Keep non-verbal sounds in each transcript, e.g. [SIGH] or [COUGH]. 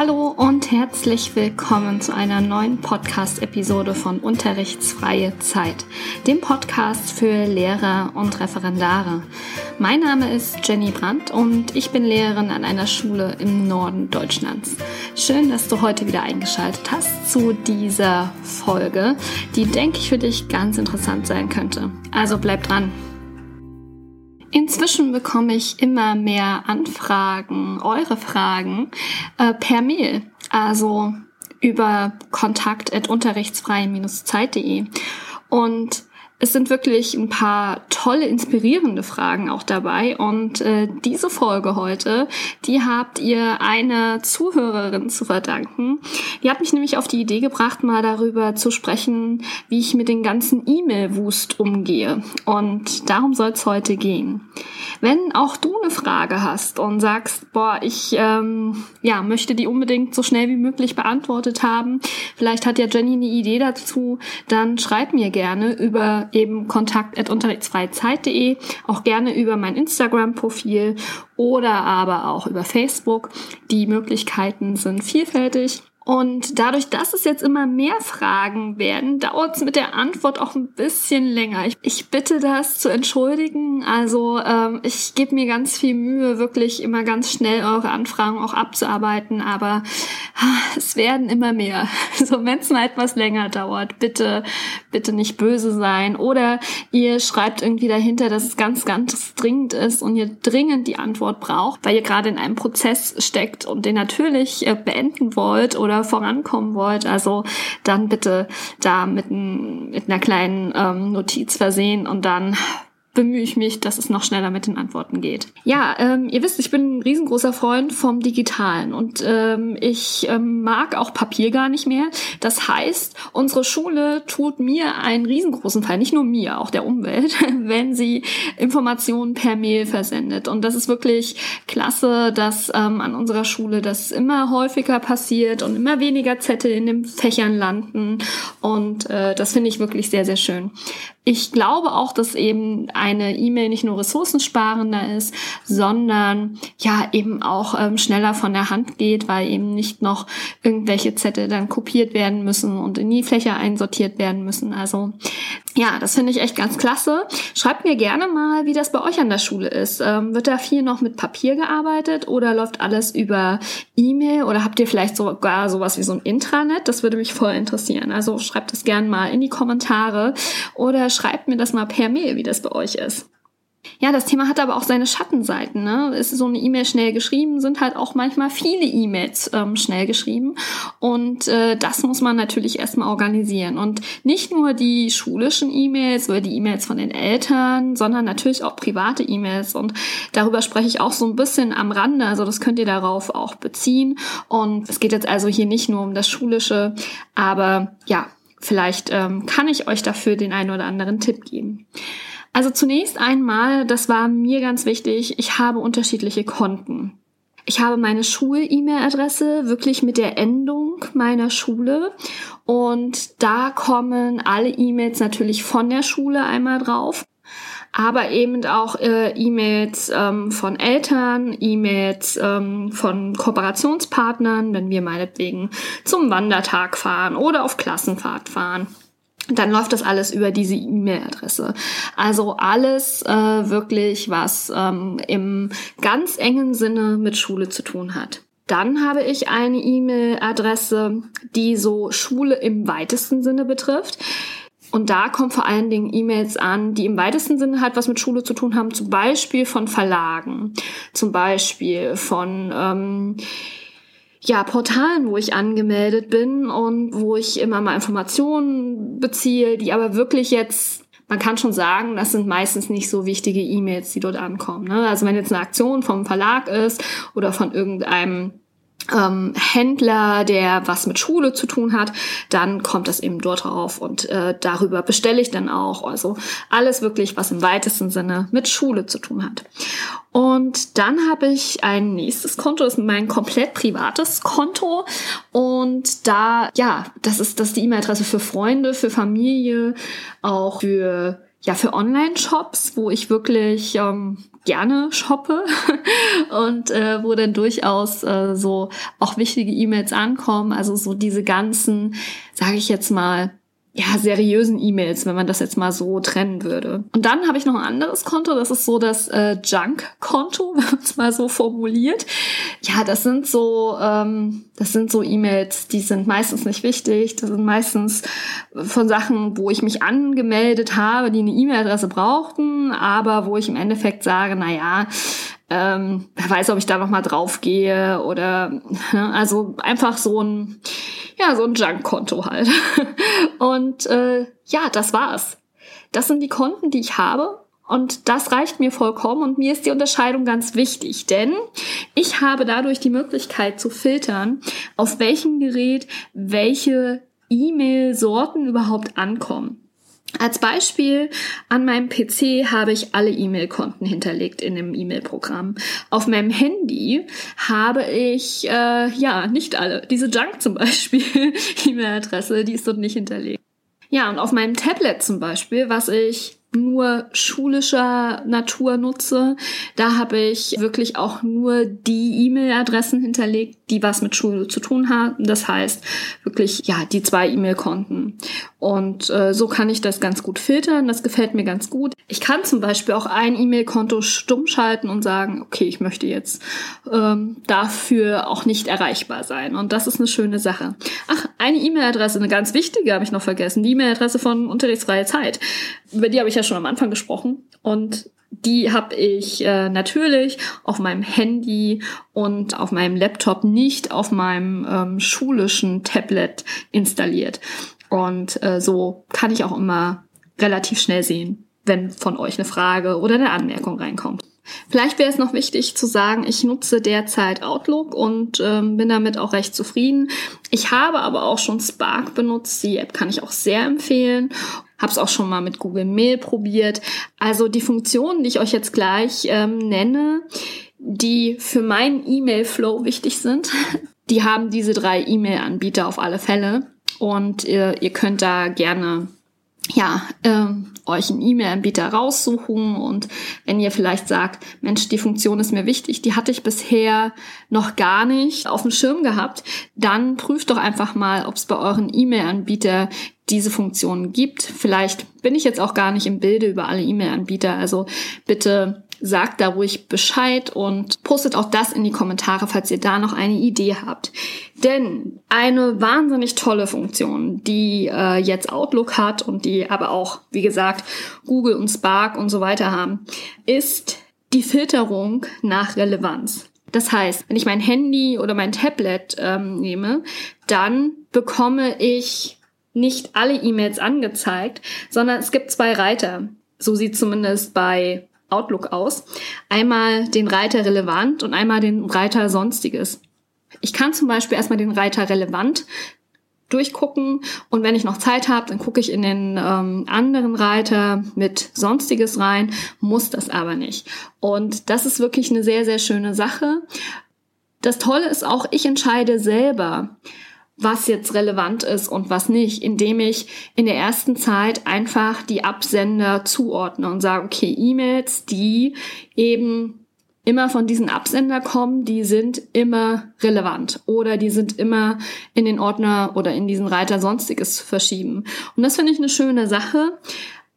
Hallo und herzlich willkommen zu einer neuen Podcast-Episode von Unterrichtsfreie Zeit, dem Podcast für Lehrer und Referendare. Mein Name ist Jenny Brandt und ich bin Lehrerin an einer Schule im Norden Deutschlands. Schön, dass du heute wieder eingeschaltet hast zu dieser Folge, die, denke ich, für dich ganz interessant sein könnte. Also bleib dran. Inzwischen bekomme ich immer mehr Anfragen, eure Fragen äh, per Mail, also über kontakt.unterrichtsfrei-zeit.de. Und es sind wirklich ein paar tolle, inspirierende Fragen auch dabei. Und äh, diese Folge heute, die habt ihr einer Zuhörerin zu verdanken. Die hat mich nämlich auf die Idee gebracht, mal darüber zu sprechen, wie ich mit den ganzen E-Mail-Wust umgehe. Und darum soll es heute gehen. Wenn auch du eine Frage hast und sagst, boah, ich ähm, ja, möchte die unbedingt so schnell wie möglich beantwortet haben, vielleicht hat ja Jenny eine Idee dazu, dann schreib mir gerne über eben kontakt.unterrichtsfreizeit.de, auch gerne über mein Instagram-Profil oder aber auch über Facebook. Die Möglichkeiten sind vielfältig. Und dadurch, dass es jetzt immer mehr Fragen werden, dauert es mit der Antwort auch ein bisschen länger. Ich, ich bitte das zu entschuldigen. Also ähm, ich gebe mir ganz viel Mühe, wirklich immer ganz schnell eure Anfragen auch abzuarbeiten, aber ah, es werden immer mehr. [LAUGHS] Also wenn es mal etwas länger dauert, bitte, bitte nicht böse sein. Oder ihr schreibt irgendwie dahinter, dass es ganz, ganz dringend ist und ihr dringend die Antwort braucht, weil ihr gerade in einem Prozess steckt und den natürlich äh, beenden wollt oder vorankommen wollt, also dann bitte da mit, ein, mit einer kleinen ähm, Notiz versehen und dann bemühe ich mich, dass es noch schneller mit den Antworten geht. Ja, ähm, ihr wisst, ich bin ein riesengroßer Freund vom Digitalen und ähm, ich ähm, mag auch Papier gar nicht mehr. Das heißt, unsere Schule tut mir einen riesengroßen Fall, nicht nur mir, auch der Umwelt, [LAUGHS] wenn sie Informationen per Mail versendet. Und das ist wirklich klasse, dass ähm, an unserer Schule das immer häufiger passiert und immer weniger Zettel in den Fächern landen. Und äh, das finde ich wirklich sehr, sehr schön. Ich glaube auch, dass eben eine E-Mail nicht nur ressourcensparender ist, sondern ja eben auch ähm, schneller von der Hand geht, weil eben nicht noch irgendwelche Zettel dann kopiert werden müssen und in die Fläche einsortiert werden müssen. Also ja, das finde ich echt ganz klasse. Schreibt mir gerne mal, wie das bei euch an der Schule ist. Ähm, wird da viel noch mit Papier gearbeitet oder läuft alles über E-Mail oder habt ihr vielleicht sogar sowas wie so ein Intranet? Das würde mich voll interessieren. Also schreibt es gerne mal in die Kommentare oder schreibt mir das mal per Mail, wie das bei euch ist. Ja, das Thema hat aber auch seine Schattenseiten. Ne? Ist so eine E-Mail schnell geschrieben, sind halt auch manchmal viele E-Mails ähm, schnell geschrieben. Und äh, das muss man natürlich erstmal organisieren. Und nicht nur die schulischen E-Mails oder die E-Mails von den Eltern, sondern natürlich auch private E-Mails. Und darüber spreche ich auch so ein bisschen am Rande. Also das könnt ihr darauf auch beziehen. Und es geht jetzt also hier nicht nur um das Schulische, aber ja, Vielleicht ähm, kann ich euch dafür den einen oder anderen Tipp geben. Also zunächst einmal, das war mir ganz wichtig, ich habe unterschiedliche Konten. Ich habe meine Schul-E-Mail-Adresse wirklich mit der Endung meiner Schule und da kommen alle E-Mails natürlich von der Schule einmal drauf aber eben auch äh, E-Mails ähm, von Eltern, E-Mails ähm, von Kooperationspartnern, wenn wir meinetwegen zum Wandertag fahren oder auf Klassenfahrt fahren. Dann läuft das alles über diese E-Mail-Adresse. Also alles äh, wirklich, was ähm, im ganz engen Sinne mit Schule zu tun hat. Dann habe ich eine E-Mail-Adresse, die so Schule im weitesten Sinne betrifft. Und da kommen vor allen Dingen E-Mails an, die im weitesten Sinne halt was mit Schule zu tun haben, zum Beispiel von Verlagen, zum Beispiel von ähm, ja, Portalen, wo ich angemeldet bin und wo ich immer mal Informationen beziehe, die aber wirklich jetzt man kann schon sagen, das sind meistens nicht so wichtige E-Mails, die dort ankommen. Ne? Also wenn jetzt eine Aktion vom Verlag ist oder von irgendeinem ähm, Händler, der was mit Schule zu tun hat, dann kommt das eben dort drauf und äh, darüber bestelle ich dann auch. Also alles wirklich, was im weitesten Sinne mit Schule zu tun hat. Und dann habe ich ein nächstes Konto, das ist mein komplett privates Konto. Und da, ja, das ist das ist die E-Mail-Adresse für Freunde, für Familie, auch für ja für Online-Shops, wo ich wirklich ähm, gerne shoppe [LAUGHS] und äh, wo dann durchaus äh, so auch wichtige E-Mails ankommen. Also so diese ganzen, sage ich jetzt mal, ja, seriösen E-Mails, wenn man das jetzt mal so trennen würde. Und dann habe ich noch ein anderes Konto, das ist so das äh, Junk-Konto, [LAUGHS] wenn man es mal so formuliert. Ja, das sind so, ähm, das sind so E-Mails, die sind meistens nicht wichtig. Das sind meistens von Sachen, wo ich mich angemeldet habe, die eine E-Mail-Adresse brauchten, aber wo ich im Endeffekt sage, na ja, ähm, wer weiß, ob ich da noch mal drauf gehe oder ne, also einfach so ein ja so ein Junk-Konto halt. [LAUGHS] Und äh, ja, das war's. Das sind die Konten, die ich habe. Und das reicht mir vollkommen und mir ist die Unterscheidung ganz wichtig, denn ich habe dadurch die Möglichkeit zu filtern, auf welchem Gerät welche E-Mail-Sorten überhaupt ankommen. Als Beispiel, an meinem PC habe ich alle E-Mail-Konten hinterlegt in dem E-Mail-Programm. Auf meinem Handy habe ich, äh, ja, nicht alle. Diese Junk zum Beispiel, [LAUGHS] E-Mail-Adresse, die ist dort nicht hinterlegt. Ja, und auf meinem Tablet zum Beispiel, was ich nur schulischer Natur nutze. Da habe ich wirklich auch nur die E-Mail-Adressen hinterlegt, die was mit Schule zu tun haben. Das heißt wirklich, ja, die zwei E-Mail-Konten. Und äh, so kann ich das ganz gut filtern. Das gefällt mir ganz gut. Ich kann zum Beispiel auch ein E-Mail-Konto stumm schalten und sagen, okay, ich möchte jetzt ähm, dafür auch nicht erreichbar sein. Und das ist eine schöne Sache. Ach, eine E-Mail-Adresse, eine ganz wichtige habe ich noch vergessen. Die E-Mail-Adresse von Unterrichtsfreie Zeit. Über die habe ich ja schon am Anfang gesprochen. Und die habe ich äh, natürlich auf meinem Handy und auf meinem Laptop, nicht auf meinem ähm, schulischen Tablet installiert. Und äh, so kann ich auch immer relativ schnell sehen, wenn von euch eine Frage oder eine Anmerkung reinkommt. Vielleicht wäre es noch wichtig zu sagen, ich nutze derzeit Outlook und ähm, bin damit auch recht zufrieden. Ich habe aber auch schon Spark benutzt. Die App kann ich auch sehr empfehlen. Habe es auch schon mal mit Google Mail probiert. Also die Funktionen, die ich euch jetzt gleich ähm, nenne, die für meinen E-Mail-Flow wichtig sind, die haben diese drei E-Mail-Anbieter auf alle Fälle. Und ihr, ihr könnt da gerne ja, ähm, euch einen E-Mail-Anbieter raussuchen und wenn ihr vielleicht sagt, Mensch, die Funktion ist mir wichtig, die hatte ich bisher noch gar nicht auf dem Schirm gehabt, dann prüft doch einfach mal, ob es bei euren E-Mail-Anbieter diese Funktionen gibt. Vielleicht bin ich jetzt auch gar nicht im Bilde über alle E-Mail-Anbieter, also bitte sagt da ruhig Bescheid und postet auch das in die Kommentare, falls ihr da noch eine Idee habt. Denn eine wahnsinnig tolle Funktion, die äh, jetzt Outlook hat und die aber auch, wie gesagt, Google und Spark und so weiter haben, ist die Filterung nach Relevanz. Das heißt, wenn ich mein Handy oder mein Tablet ähm, nehme, dann bekomme ich nicht alle E-Mails angezeigt, sondern es gibt zwei Reiter. So sieht zumindest bei Outlook aus. Einmal den Reiter relevant und einmal den Reiter sonstiges. Ich kann zum Beispiel erstmal den Reiter relevant durchgucken und wenn ich noch Zeit habe, dann gucke ich in den ähm, anderen Reiter mit Sonstiges rein, muss das aber nicht. Und das ist wirklich eine sehr, sehr schöne Sache. Das Tolle ist auch, ich entscheide selber, was jetzt relevant ist und was nicht, indem ich in der ersten Zeit einfach die Absender zuordne und sage, okay, E-Mails, die eben immer von diesen Absender kommen, die sind immer relevant oder die sind immer in den Ordner oder in diesen Reiter Sonstiges verschieben. Und das finde ich eine schöne Sache.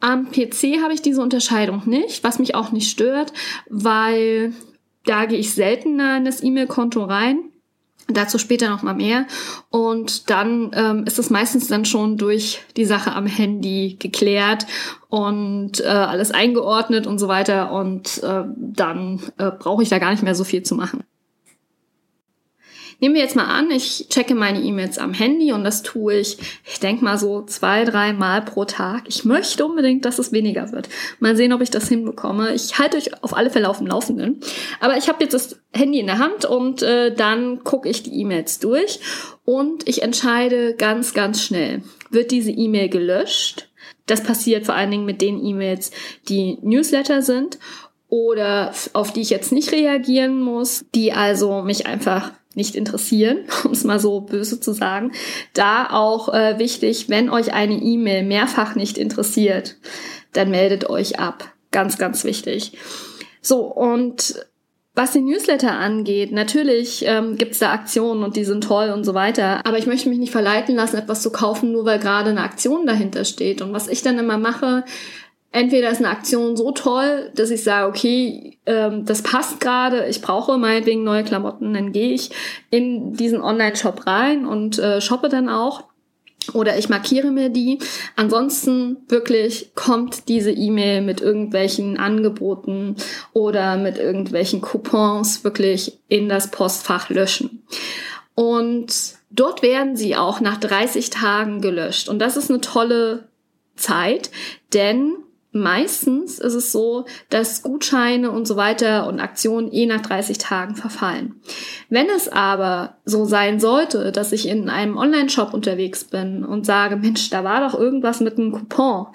Am PC habe ich diese Unterscheidung nicht, was mich auch nicht stört, weil da gehe ich seltener in das E-Mail-Konto rein Dazu später noch mal mehr. Und dann ähm, ist es meistens dann schon durch die Sache am Handy geklärt und äh, alles eingeordnet und so weiter. Und äh, dann äh, brauche ich da gar nicht mehr so viel zu machen. Nehmen wir jetzt mal an, ich checke meine E-Mails am Handy und das tue ich, ich denke mal so zwei, drei Mal pro Tag. Ich möchte unbedingt, dass es weniger wird. Mal sehen, ob ich das hinbekomme. Ich halte euch auf alle Fälle auf dem Laufenden. Aber ich habe jetzt das Handy in der Hand und äh, dann gucke ich die E-Mails durch und ich entscheide ganz, ganz schnell. Wird diese E-Mail gelöscht? Das passiert vor allen Dingen mit den E-Mails, die Newsletter sind oder auf die ich jetzt nicht reagieren muss, die also mich einfach nicht interessieren, [LAUGHS] um es mal so böse zu sagen. Da auch äh, wichtig, wenn euch eine E-Mail mehrfach nicht interessiert, dann meldet euch ab. Ganz, ganz wichtig. So, und was den Newsletter angeht, natürlich ähm, gibt es da Aktionen und die sind toll und so weiter. Aber ich möchte mich nicht verleiten lassen, etwas zu kaufen, nur weil gerade eine Aktion dahinter steht. Und was ich dann immer mache, entweder ist eine Aktion so toll, dass ich sage, okay, ähm, das passt gerade, ich brauche meinetwegen neue Klamotten, dann gehe ich in diesen Online-Shop rein und äh, shoppe dann auch oder ich markiere mir die. Ansonsten wirklich kommt diese E-Mail mit irgendwelchen Angeboten oder mit irgendwelchen Coupons wirklich in das Postfach löschen. Und dort werden sie auch nach 30 Tagen gelöscht. Und das ist eine tolle Zeit, denn Meistens ist es so, dass Gutscheine und so weiter und Aktionen eh nach 30 Tagen verfallen. Wenn es aber so sein sollte, dass ich in einem Online-Shop unterwegs bin und sage, Mensch, da war doch irgendwas mit einem Coupon,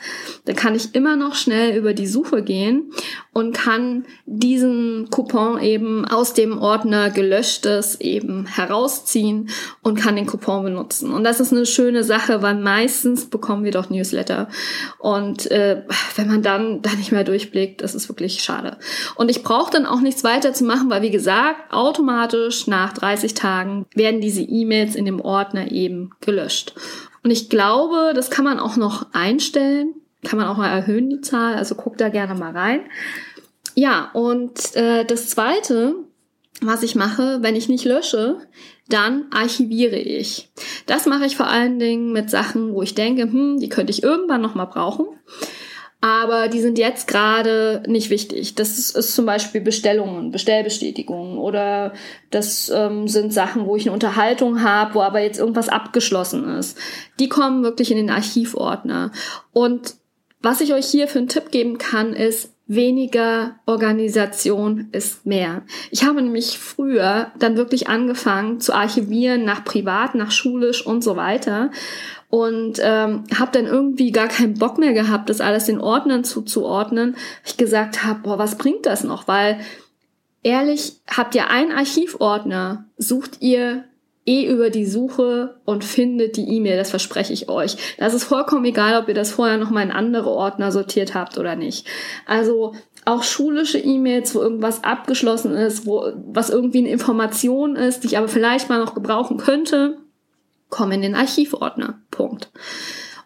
dann kann ich immer noch schnell über die Suche gehen und kann diesen Coupon eben aus dem Ordner gelöschtes eben herausziehen und kann den Coupon benutzen. Und das ist eine schöne Sache, weil meistens bekommen wir doch Newsletter. Und äh, wenn man dann da nicht mehr durchblickt, das ist wirklich schade. Und ich brauche dann auch nichts weiter zu machen, weil wie gesagt, automatisch nach 30 Tagen werden diese E-Mails in dem Ordner eben gelöscht. Und ich glaube, das kann man auch noch einstellen, kann man auch mal erhöhen die Zahl, also guck da gerne mal rein. Ja, und äh, das Zweite, was ich mache, wenn ich nicht lösche, dann archiviere ich. Das mache ich vor allen Dingen mit Sachen, wo ich denke, hm, die könnte ich irgendwann noch mal brauchen aber die sind jetzt gerade nicht wichtig. Das ist, ist, zum Beispiel Bestellungen, Bestellbestätigungen oder das ähm, sind Sachen, wo ich eine Unterhaltung habe, wo aber jetzt irgendwas abgeschlossen ist. Die kommen wirklich in den Archivordner. Und was ich euch hier für einen Tipp geben kann, ist, weniger Organisation ist mehr. Ich habe nämlich früher dann wirklich angefangen zu archivieren nach privat, nach schulisch und so weiter und ähm, habe dann irgendwie gar keinen Bock mehr gehabt, das alles den Ordnern zuzuordnen. Ich gesagt habe, boah, was bringt das noch? Weil ehrlich, habt ihr einen Archivordner, sucht ihr eh über die Suche und findet die E-Mail, das verspreche ich euch. Das ist vollkommen egal, ob ihr das vorher nochmal in andere Ordner sortiert habt oder nicht. Also auch schulische E-Mails, wo irgendwas abgeschlossen ist, wo was irgendwie eine Information ist, die ich aber vielleicht mal noch gebrauchen könnte, komm in den Archivordner. Punkt.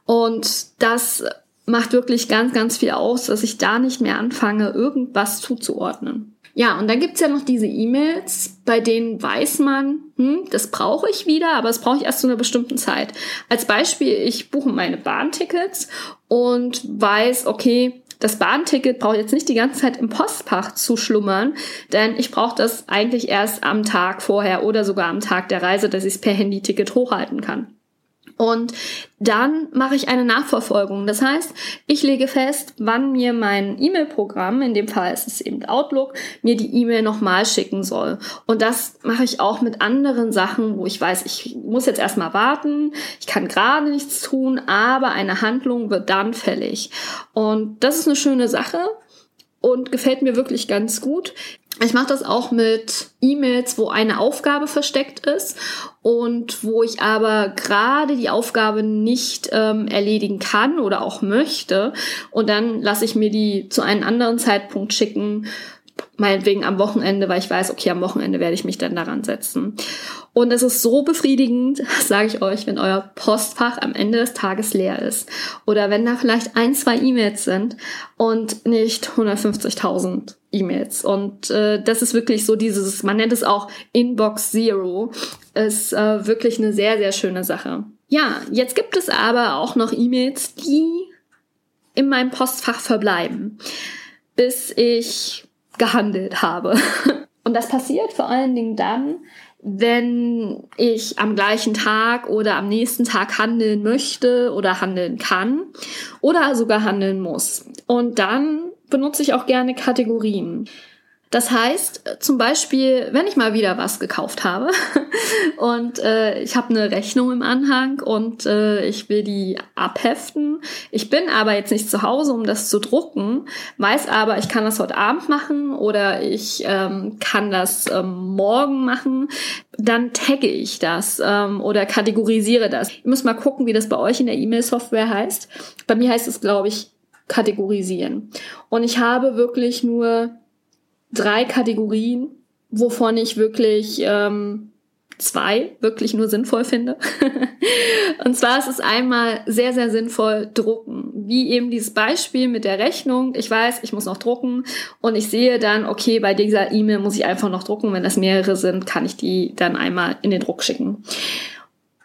Und das macht wirklich ganz, ganz viel aus, dass ich da nicht mehr anfange, irgendwas zuzuordnen. Ja, und dann gibt's ja noch diese E-Mails, bei denen weiß man, hm, das brauche ich wieder, aber das brauche ich erst zu einer bestimmten Zeit. Als Beispiel, ich buche meine Bahntickets und weiß, okay, das Bahnticket braucht jetzt nicht die ganze Zeit im Postfach zu schlummern, denn ich brauche das eigentlich erst am Tag vorher oder sogar am Tag der Reise, dass ich es per Handy-Ticket hochhalten kann. Und dann mache ich eine Nachverfolgung. Das heißt, ich lege fest, wann mir mein E-Mail-Programm, in dem Fall ist es eben Outlook, mir die E-Mail nochmal schicken soll. Und das mache ich auch mit anderen Sachen, wo ich weiß, ich muss jetzt erstmal warten, ich kann gerade nichts tun, aber eine Handlung wird dann fällig. Und das ist eine schöne Sache und gefällt mir wirklich ganz gut. Ich mache das auch mit E-Mails, wo eine Aufgabe versteckt ist und wo ich aber gerade die Aufgabe nicht ähm, erledigen kann oder auch möchte. Und dann lasse ich mir die zu einem anderen Zeitpunkt schicken, meinetwegen am Wochenende, weil ich weiß, okay, am Wochenende werde ich mich dann daran setzen. Und es ist so befriedigend, [LAUGHS] sage ich euch, wenn euer Postfach am Ende des Tages leer ist. Oder wenn da vielleicht ein, zwei E-Mails sind und nicht 150.000 E-Mails. Und äh, das ist wirklich so dieses, man nennt es auch Inbox Zero, ist äh, wirklich eine sehr, sehr schöne Sache. Ja, jetzt gibt es aber auch noch E-Mails, die in meinem Postfach verbleiben, bis ich gehandelt habe. [LAUGHS] Und das passiert vor allen Dingen dann, wenn ich am gleichen Tag oder am nächsten Tag handeln möchte oder handeln kann oder sogar handeln muss. Und dann benutze ich auch gerne Kategorien. Das heißt, zum Beispiel, wenn ich mal wieder was gekauft habe [LAUGHS] und äh, ich habe eine Rechnung im Anhang und äh, ich will die abheften. Ich bin aber jetzt nicht zu Hause, um das zu drucken, weiß aber, ich kann das heute Abend machen oder ich ähm, kann das ähm, morgen machen. Dann tagge ich das ähm, oder kategorisiere das. Ihr müsst mal gucken, wie das bei euch in der E-Mail-Software heißt. Bei mir heißt es, glaube ich, kategorisieren. Und ich habe wirklich nur drei Kategorien, wovon ich wirklich ähm, zwei wirklich nur sinnvoll finde. [LAUGHS] und zwar ist es einmal sehr, sehr sinnvoll drucken. Wie eben dieses Beispiel mit der Rechnung. Ich weiß, ich muss noch drucken und ich sehe dann, okay, bei dieser E-Mail muss ich einfach noch drucken. Wenn das mehrere sind, kann ich die dann einmal in den Druck schicken.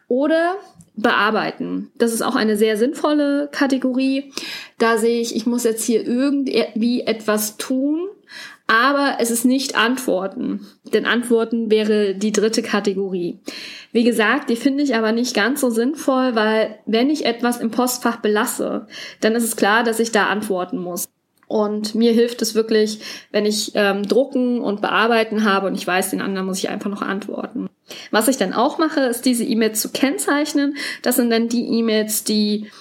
Oder bearbeiten. Das ist auch eine sehr sinnvolle Kategorie. Da sehe ich, ich muss jetzt hier irgendwie etwas tun, aber es ist nicht Antworten. Denn Antworten wäre die dritte Kategorie. Wie gesagt, die finde ich aber nicht ganz so sinnvoll, weil wenn ich etwas im Postfach belasse, dann ist es klar, dass ich da antworten muss. Und mir hilft es wirklich, wenn ich ähm, drucken und bearbeiten habe und ich weiß, den anderen muss ich einfach noch antworten. Was ich dann auch mache, ist diese E-Mails zu kennzeichnen. Das sind dann die E-Mails, die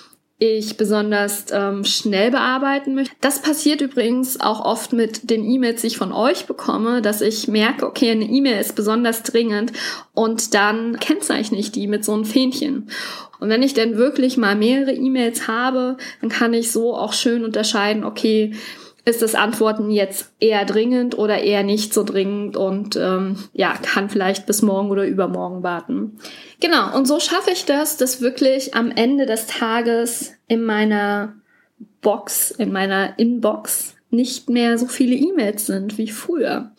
ich besonders ähm, schnell bearbeiten möchte. Das passiert übrigens auch oft mit den E-Mails, die ich von euch bekomme, dass ich merke, okay, eine E-Mail ist besonders dringend und dann kennzeichne ich die mit so einem Fähnchen. Und wenn ich dann wirklich mal mehrere E-Mails habe, dann kann ich so auch schön unterscheiden, okay, ist das Antworten jetzt eher dringend oder eher nicht so dringend und ähm, ja, kann vielleicht bis morgen oder übermorgen warten. Genau, und so schaffe ich das, dass wirklich am Ende des Tages in meiner Box, in meiner Inbox nicht mehr so viele E-Mails sind wie früher.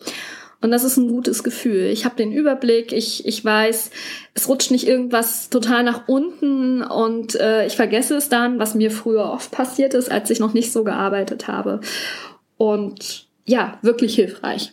Und das ist ein gutes Gefühl. Ich habe den Überblick, ich, ich weiß, es rutscht nicht irgendwas total nach unten und äh, ich vergesse es dann, was mir früher oft passiert ist, als ich noch nicht so gearbeitet habe. Und ja, wirklich hilfreich.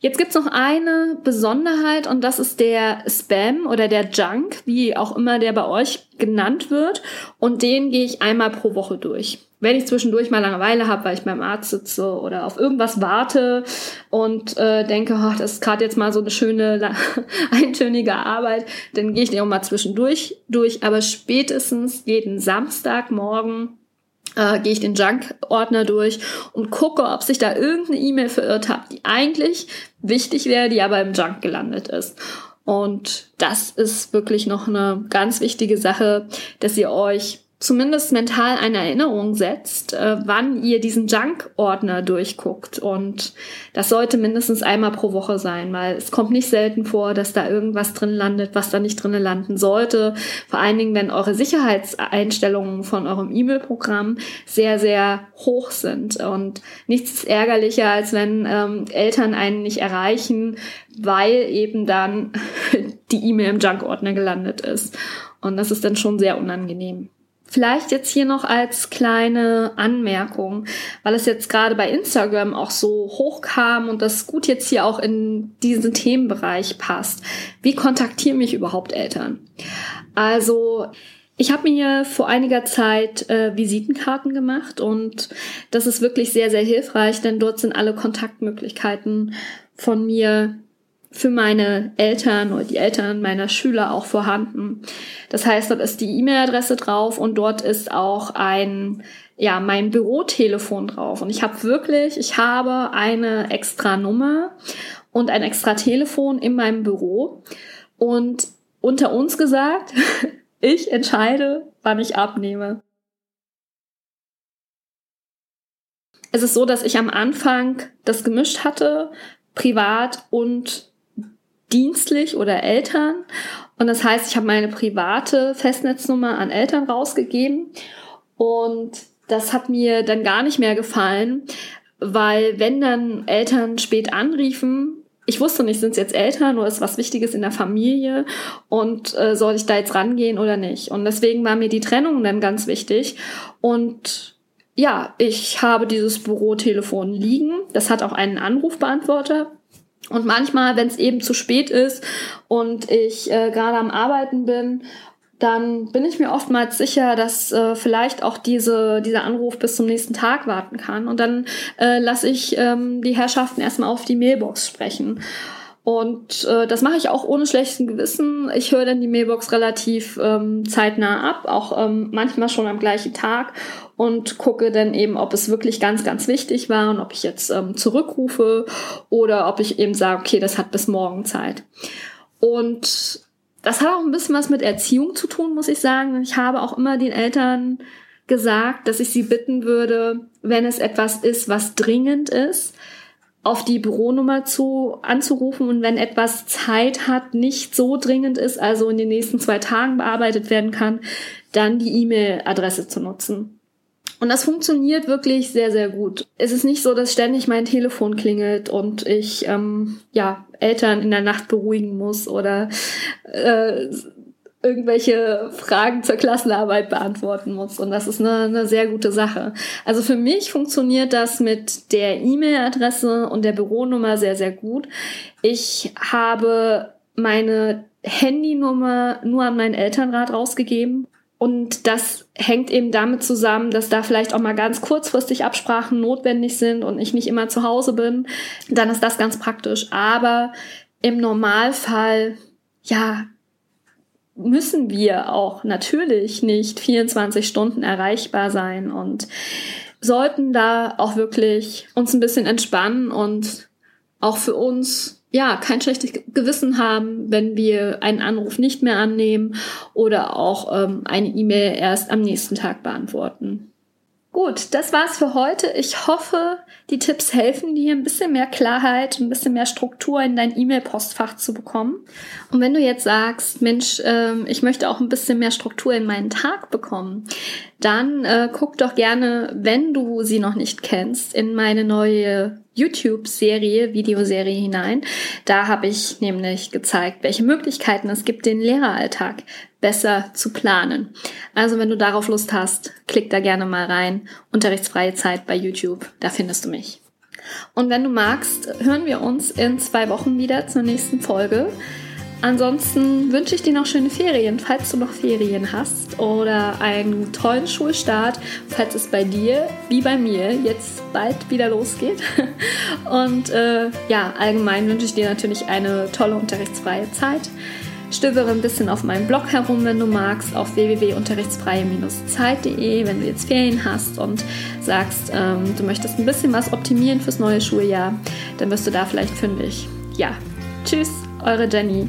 Jetzt gibt's noch eine Besonderheit und das ist der Spam oder der Junk, wie auch immer der bei euch genannt wird. Und den gehe ich einmal pro Woche durch. Wenn ich zwischendurch mal Langeweile habe, weil ich beim Arzt sitze oder auf irgendwas warte und äh, denke, oh, das ist gerade jetzt mal so eine schöne [LAUGHS] eintönige Arbeit, dann gehe ich den auch mal zwischendurch durch. Aber spätestens jeden Samstagmorgen äh, gehe ich den Junk-Ordner durch und gucke, ob sich da irgendeine E-Mail verirrt hat, die eigentlich wichtig wäre, die aber im Junk gelandet ist. Und das ist wirklich noch eine ganz wichtige Sache, dass ihr euch zumindest mental eine Erinnerung setzt, äh, wann ihr diesen Junk-Ordner durchguckt. Und das sollte mindestens einmal pro Woche sein, weil es kommt nicht selten vor, dass da irgendwas drin landet, was da nicht drin landen sollte. Vor allen Dingen, wenn eure Sicherheitseinstellungen von eurem E-Mail-Programm sehr, sehr hoch sind. Und nichts ist ärgerlicher, als wenn ähm, Eltern einen nicht erreichen, weil eben dann [LAUGHS] die E-Mail im Junk-Ordner gelandet ist. Und das ist dann schon sehr unangenehm. Vielleicht jetzt hier noch als kleine Anmerkung, weil es jetzt gerade bei Instagram auch so hochkam und das gut jetzt hier auch in diesen Themenbereich passt. Wie kontaktieren mich überhaupt Eltern? Also ich habe mir vor einiger Zeit äh, Visitenkarten gemacht und das ist wirklich sehr, sehr hilfreich, denn dort sind alle Kontaktmöglichkeiten von mir für meine Eltern oder die Eltern meiner Schüler auch vorhanden. Das heißt, dort ist die E-Mail-Adresse drauf und dort ist auch ein ja, mein Bürotelefon drauf. Und ich habe wirklich, ich habe eine extra Nummer und ein extra Telefon in meinem Büro. Und unter uns gesagt, [LAUGHS] ich entscheide, wann ich abnehme. Es ist so, dass ich am Anfang das gemischt hatte, privat und dienstlich oder Eltern. Und das heißt, ich habe meine private Festnetznummer an Eltern rausgegeben. Und das hat mir dann gar nicht mehr gefallen, weil wenn dann Eltern spät anriefen, ich wusste nicht, sind es jetzt Eltern oder ist was Wichtiges in der Familie und äh, soll ich da jetzt rangehen oder nicht? Und deswegen war mir die Trennung dann ganz wichtig. Und ja, ich habe dieses Bürotelefon liegen. Das hat auch einen Anrufbeantworter. Und manchmal, wenn es eben zu spät ist und ich äh, gerade am Arbeiten bin, dann bin ich mir oftmals sicher, dass äh, vielleicht auch diese, dieser Anruf bis zum nächsten Tag warten kann. Und dann äh, lasse ich ähm, die Herrschaften erstmal auf die Mailbox sprechen. Und äh, das mache ich auch ohne schlechten Gewissen. Ich höre dann die Mailbox relativ ähm, zeitnah ab, auch ähm, manchmal schon am gleichen Tag und gucke dann eben, ob es wirklich ganz, ganz wichtig war und ob ich jetzt ähm, zurückrufe oder ob ich eben sage, okay, das hat bis morgen Zeit. Und das hat auch ein bisschen was mit Erziehung zu tun, muss ich sagen. Ich habe auch immer den Eltern gesagt, dass ich sie bitten würde, wenn es etwas ist, was dringend ist, auf die Büronummer zu anzurufen und wenn etwas Zeit hat, nicht so dringend ist, also in den nächsten zwei Tagen bearbeitet werden kann, dann die E-Mail-Adresse zu nutzen. Und das funktioniert wirklich sehr, sehr gut. Es ist nicht so, dass ständig mein Telefon klingelt und ich ähm, ja Eltern in der Nacht beruhigen muss oder äh, irgendwelche Fragen zur Klassenarbeit beantworten muss. Und das ist eine, eine sehr gute Sache. Also für mich funktioniert das mit der E-Mail-Adresse und der Büronummer sehr, sehr gut. Ich habe meine Handynummer nur an meinen Elternrat rausgegeben. Und das hängt eben damit zusammen, dass da vielleicht auch mal ganz kurzfristig Absprachen notwendig sind und ich nicht immer zu Hause bin. Dann ist das ganz praktisch. Aber im Normalfall, ja, müssen wir auch natürlich nicht 24 Stunden erreichbar sein und sollten da auch wirklich uns ein bisschen entspannen und auch für uns ja kein schlechtes Gewissen haben, wenn wir einen Anruf nicht mehr annehmen oder auch ähm, eine E-Mail erst am nächsten Tag beantworten. Gut, das war's für heute. Ich hoffe, die Tipps helfen dir, ein bisschen mehr Klarheit, ein bisschen mehr Struktur in dein E-Mail-Postfach zu bekommen. Und wenn du jetzt sagst, Mensch, äh, ich möchte auch ein bisschen mehr Struktur in meinen Tag bekommen, dann äh, guck doch gerne, wenn du sie noch nicht kennst, in meine neue YouTube-Serie, Videoserie hinein. Da habe ich nämlich gezeigt, welche Möglichkeiten es gibt, den Lehreralltag besser zu planen. Also wenn du darauf Lust hast, klick da gerne mal rein. Unterrichtsfreie Zeit bei YouTube, da findest du mich. Und wenn du magst, hören wir uns in zwei Wochen wieder zur nächsten Folge. Ansonsten wünsche ich dir noch schöne Ferien, falls du noch Ferien hast oder einen tollen Schulstart, falls es bei dir wie bei mir jetzt bald wieder losgeht. [LAUGHS] Und äh, ja, allgemein wünsche ich dir natürlich eine tolle unterrichtsfreie Zeit. Stöbere ein bisschen auf meinem Blog herum, wenn du magst, auf www.unterrichtsfreie-zeit.de, wenn du jetzt Ferien hast und sagst, ähm, du möchtest ein bisschen was optimieren fürs neue Schuljahr, dann wirst du da vielleicht fündig. Ja, tschüss, eure Jenny.